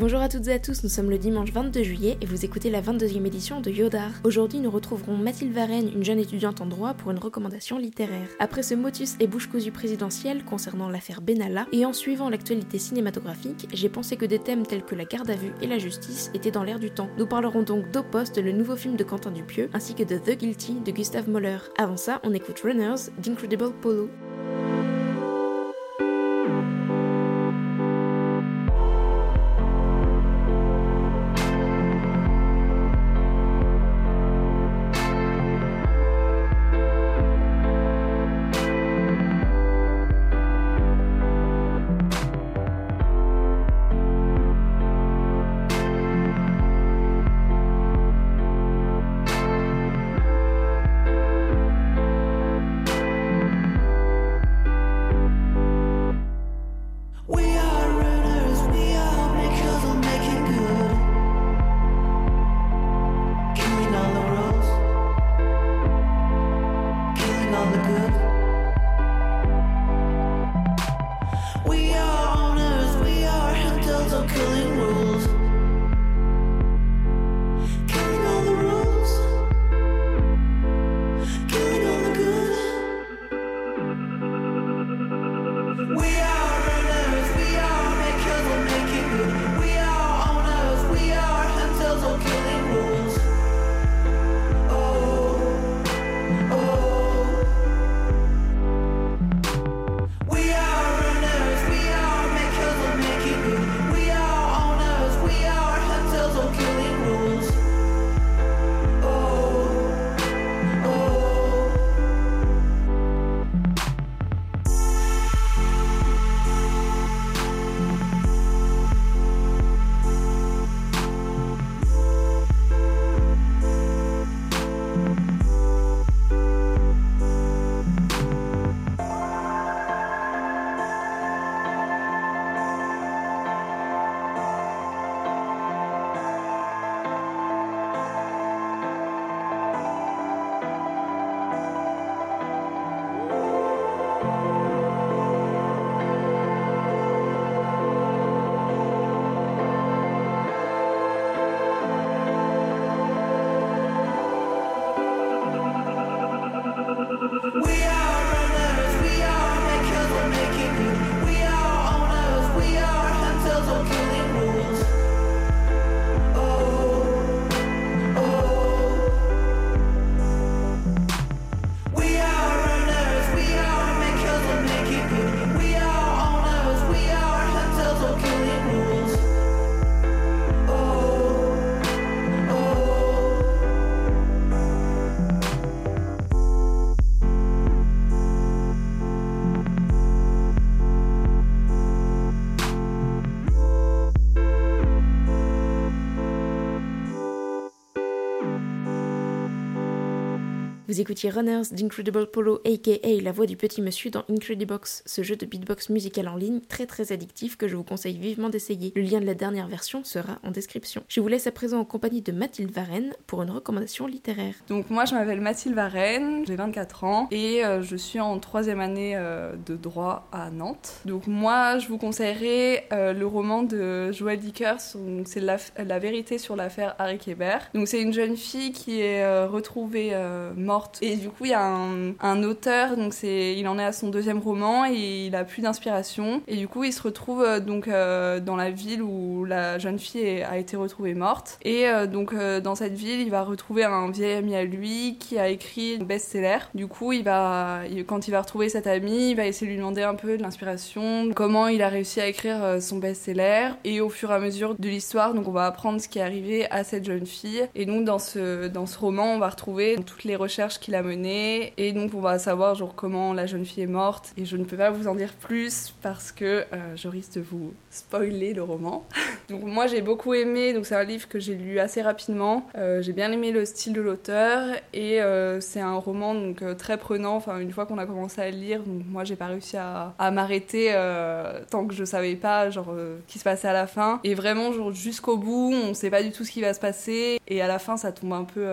Bonjour à toutes et à tous, nous sommes le dimanche 22 juillet et vous écoutez la 22e édition de Yodar. Aujourd'hui, nous retrouverons Mathilde Varenne, une jeune étudiante en droit, pour une recommandation littéraire. Après ce motus et bouche cousue présidentielle concernant l'affaire Benalla et en suivant l'actualité cinématographique, j'ai pensé que des thèmes tels que la garde à vue et la justice étaient dans l'air du temps. Nous parlerons donc d'Opost, le nouveau film de Quentin Dupieux, ainsi que de The Guilty de Gustave Moller. Avant ça, on écoute Runners d'Incredible Polo. Vous écoutiez Runners d'Incredible Polo aka la voix du petit monsieur dans Incredibox, ce jeu de beatbox musical en ligne très très addictif que je vous conseille vivement d'essayer. Le lien de la dernière version sera en description. Je vous laisse à présent en compagnie de Mathilde Varenne pour une recommandation littéraire. Donc moi je m'appelle Mathilde Varenne, j'ai 24 ans et euh, je suis en troisième année euh, de droit à Nantes. Donc moi je vous conseillerais euh, le roman de Joël Dickers, c'est la, la vérité sur l'affaire Harry Kéber. Donc c'est une jeune fille qui est retrouvée euh, et du coup il y a un, auteur, donc c'est, il en est à son deuxième roman et il a plus d'inspiration. Et du coup il se retrouve euh, donc euh, dans la ville où la jeune fille a été retrouvée morte. Et euh, donc dans cette ville il va retrouver un vieil ami à lui qui a écrit un best-seller. Du coup il va, quand il va retrouver cet ami, il va essayer de lui demander un peu de l'inspiration, comment il a réussi à écrire son best-seller. Et au fur et à mesure de l'histoire donc on va apprendre ce qui est arrivé à cette jeune fille. Et donc dans ce dans ce roman on va retrouver toutes les recherches qu'il a menées et donc on va savoir genre comment la jeune fille est morte et je ne peux pas vous en dire plus parce que euh, je risque de vous spoiler le roman. donc moi j'ai beaucoup aimé, donc c'est un livre que j'ai lu assez rapidement. Euh, j'ai bien aimé le style de l'auteur et euh, c'est un roman donc très prenant. Enfin une fois qu'on a commencé à le lire, donc moi j'ai pas réussi à, m'arrêter tant que je savais pas genre qui se passait à la fin. Et vraiment jusqu'au bout, on sait pas du tout ce qui va se passer et à la fin ça tombe un peu.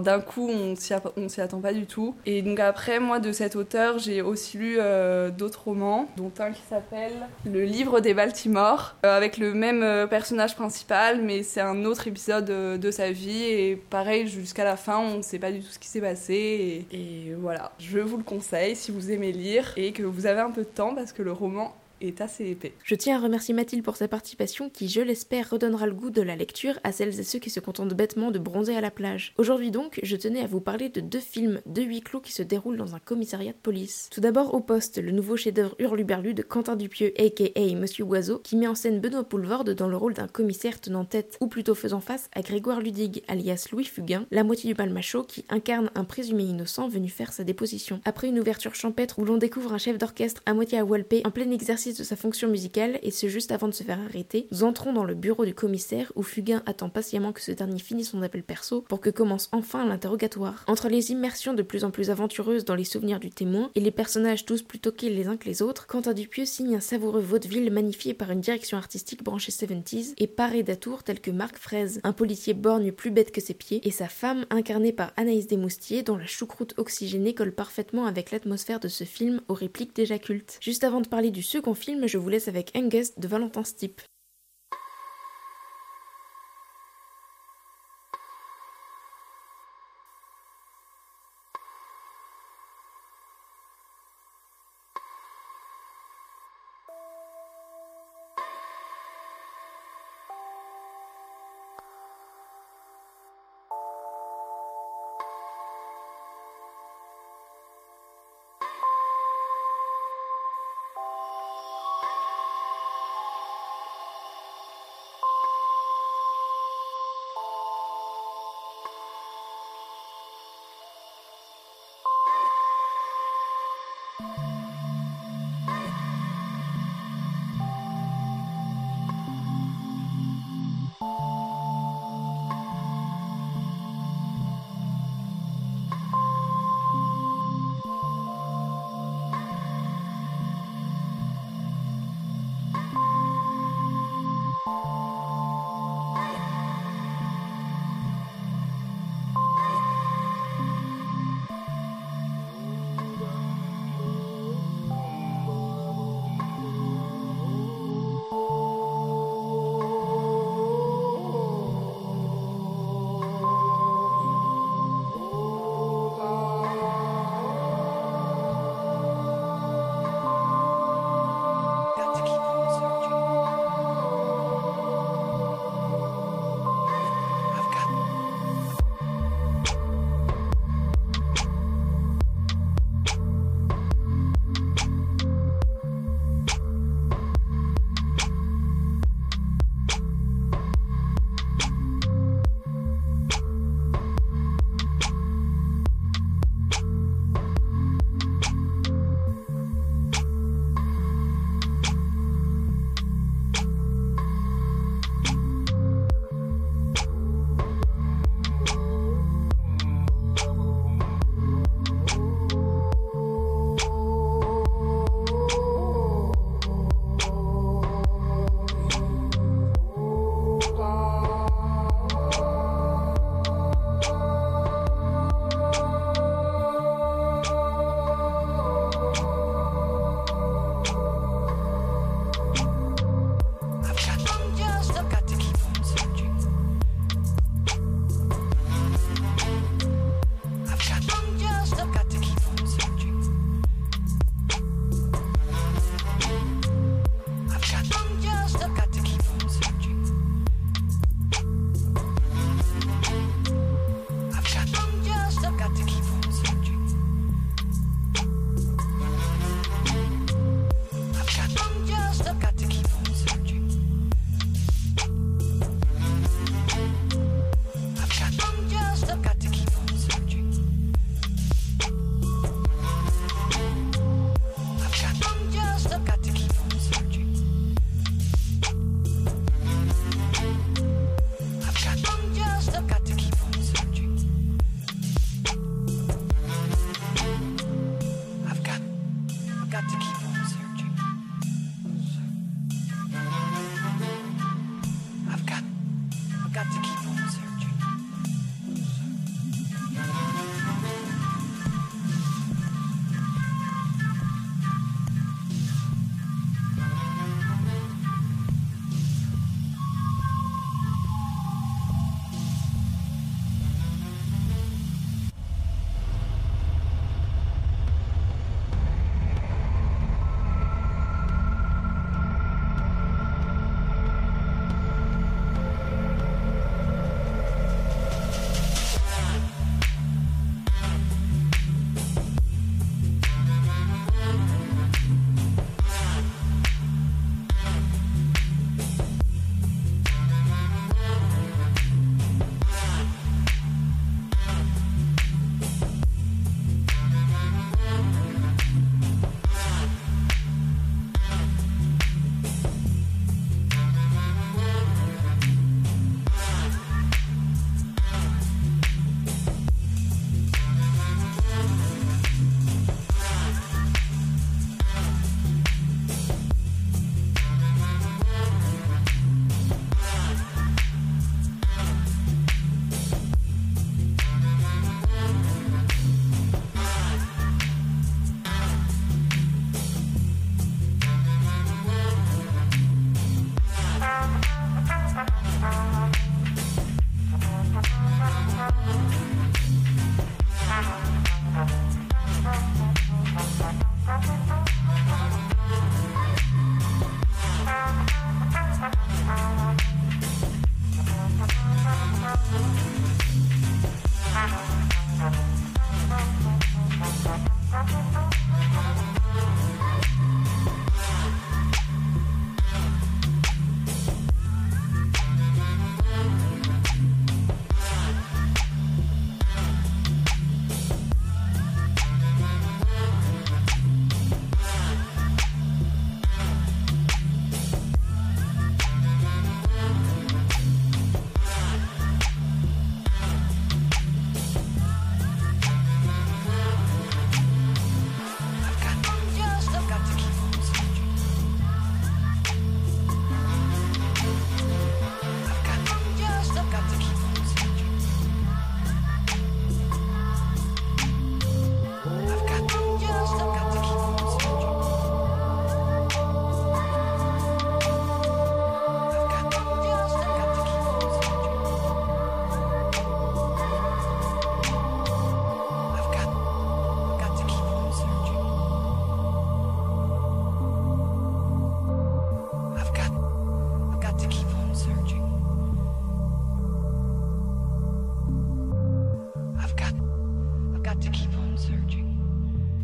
d'un coup on s'y pas du tout. Et donc après, moi, de cet auteur, j'ai aussi lu euh, d'autres romans, dont un qui s'appelle Le livre des Baltimore, euh, avec le même euh, personnage principal, mais c'est un autre épisode de sa vie. Et pareil, jusqu'à la fin, on ne sait pas du tout ce qui s'est passé. Et, et voilà, je vous le conseille si vous aimez lire et que vous avez un peu de temps, parce que le roman est assez épais. Je tiens à remercier Mathilde pour sa participation qui, je l'espère, redonnera le goût de la lecture à celles et ceux qui se contentent bêtement de bronzer à la plage. Aujourd'hui donc, je tenais à vous parler de deux films de huis clos qui se déroulent dans un commissariat de police. Tout d'abord Au Poste, le nouveau chef-d'œuvre hurluberlu de Quentin Dupieux aka Monsieur Oiseau, qui met en scène Benoît Poulvorde dans le rôle d'un commissaire tenant tête, ou plutôt faisant face à Grégoire Ludig, alias Louis Fugain, la moitié du palmacho qui incarne un présumé innocent venu faire sa déposition. Après une ouverture champêtre où l'on découvre un chef d'orchestre à moitié à Walpé en plein exercice de sa fonction musicale et ce juste avant de se faire arrêter, nous entrons dans le bureau du commissaire où Fugain attend patiemment que ce dernier finisse son appel perso pour que commence enfin l'interrogatoire. Entre les immersions de plus en plus aventureuses dans les souvenirs du témoin et les personnages tous plus toqués les uns que les autres, Quentin Dupieux signe un savoureux vaudeville magnifié par une direction artistique branchée 70s et paré d'atours tels que Marc Fraise, un policier borgne plus bête que ses pieds, et sa femme incarnée par Anaïs Desmoustiers dont la choucroute oxygénée colle parfaitement avec l'atmosphère de ce film aux répliques déjà cultes. Juste avant de parler du second film, je vous laisse avec Angus de Valentin Stipe.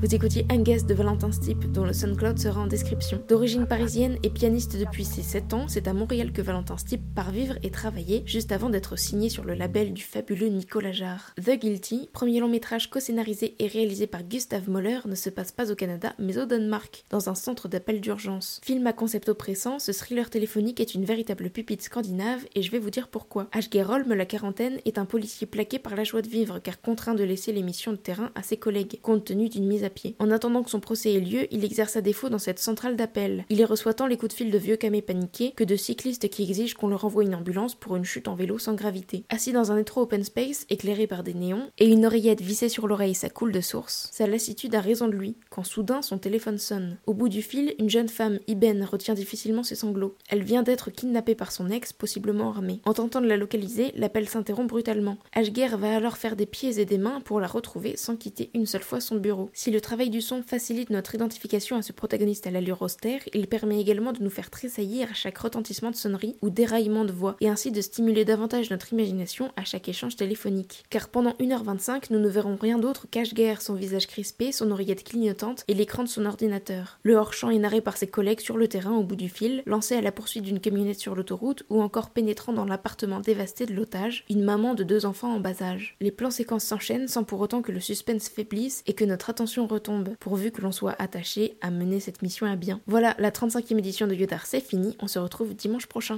Vous écoutiez Angus de Valentin Stipe, dont le SoundCloud sera en description. D'origine parisienne et pianiste depuis ses 7 ans, c'est à Montréal que Valentin Stipe part vivre et travailler, juste avant d'être signé sur le label du fabuleux Nicolas Jarre. The Guilty, premier long métrage co-scénarisé et réalisé par Gustave Moller, ne se passe pas au Canada, mais au Danemark, dans un centre d'appel d'urgence. Film à concept oppressant, ce thriller téléphonique est une véritable pupille scandinave, et je vais vous dire pourquoi. Holm, la quarantaine, est un policier plaqué par la joie de vivre, car contraint de laisser les missions de terrain à ses collègues, compte tenu d'une mise En attendant que son procès ait lieu, il exerce à défaut dans cette centrale d'appel. Il y reçoit tant les coups de fil de vieux camés paniqués que de cyclistes qui exigent qu'on leur envoie une ambulance pour une chute en vélo sans gravité. Assis dans un étroit open space, éclairé par des néons, et une oreillette vissée sur l'oreille, ça coule de source, sa lassitude a raison de lui, quand soudain son téléphone sonne. Au bout du fil, une jeune femme, Iben, retient difficilement ses sanglots. Elle vient d'être kidnappée par son ex, possiblement armé. En tentant de la localiser, l'appel s'interrompt brutalement. Ashger va alors faire des pieds et des mains pour la retrouver sans quitter une seule fois son bureau. Si le travail du son facilite notre identification à ce protagoniste à l'allure austère, il permet également de nous faire tressaillir à chaque retentissement de sonnerie ou déraillement de voix, et ainsi de stimuler davantage notre imagination à chaque échange téléphonique. Car pendant 1h25, nous ne verrons rien d'autre qu'Ashger, son visage crispé, son oreillette clignotante et l'écran de son ordinateur. Le hors-champ est narré par ses collègues sur le terrain au bout du fil, lancé à la poursuite d'une camionnette sur l'autoroute ou encore pénétrant dans l'appartement dévasté de l'otage, une maman de deux enfants en bas âge. Les plans séquences s'enchaînent sans pour autant que le suspense faiblisse et que notre attention retombe, pourvu que l'on soit attaché à mener cette mission à bien. Voilà, la 35e édition de Yodar c'est fini, on se retrouve dimanche prochain.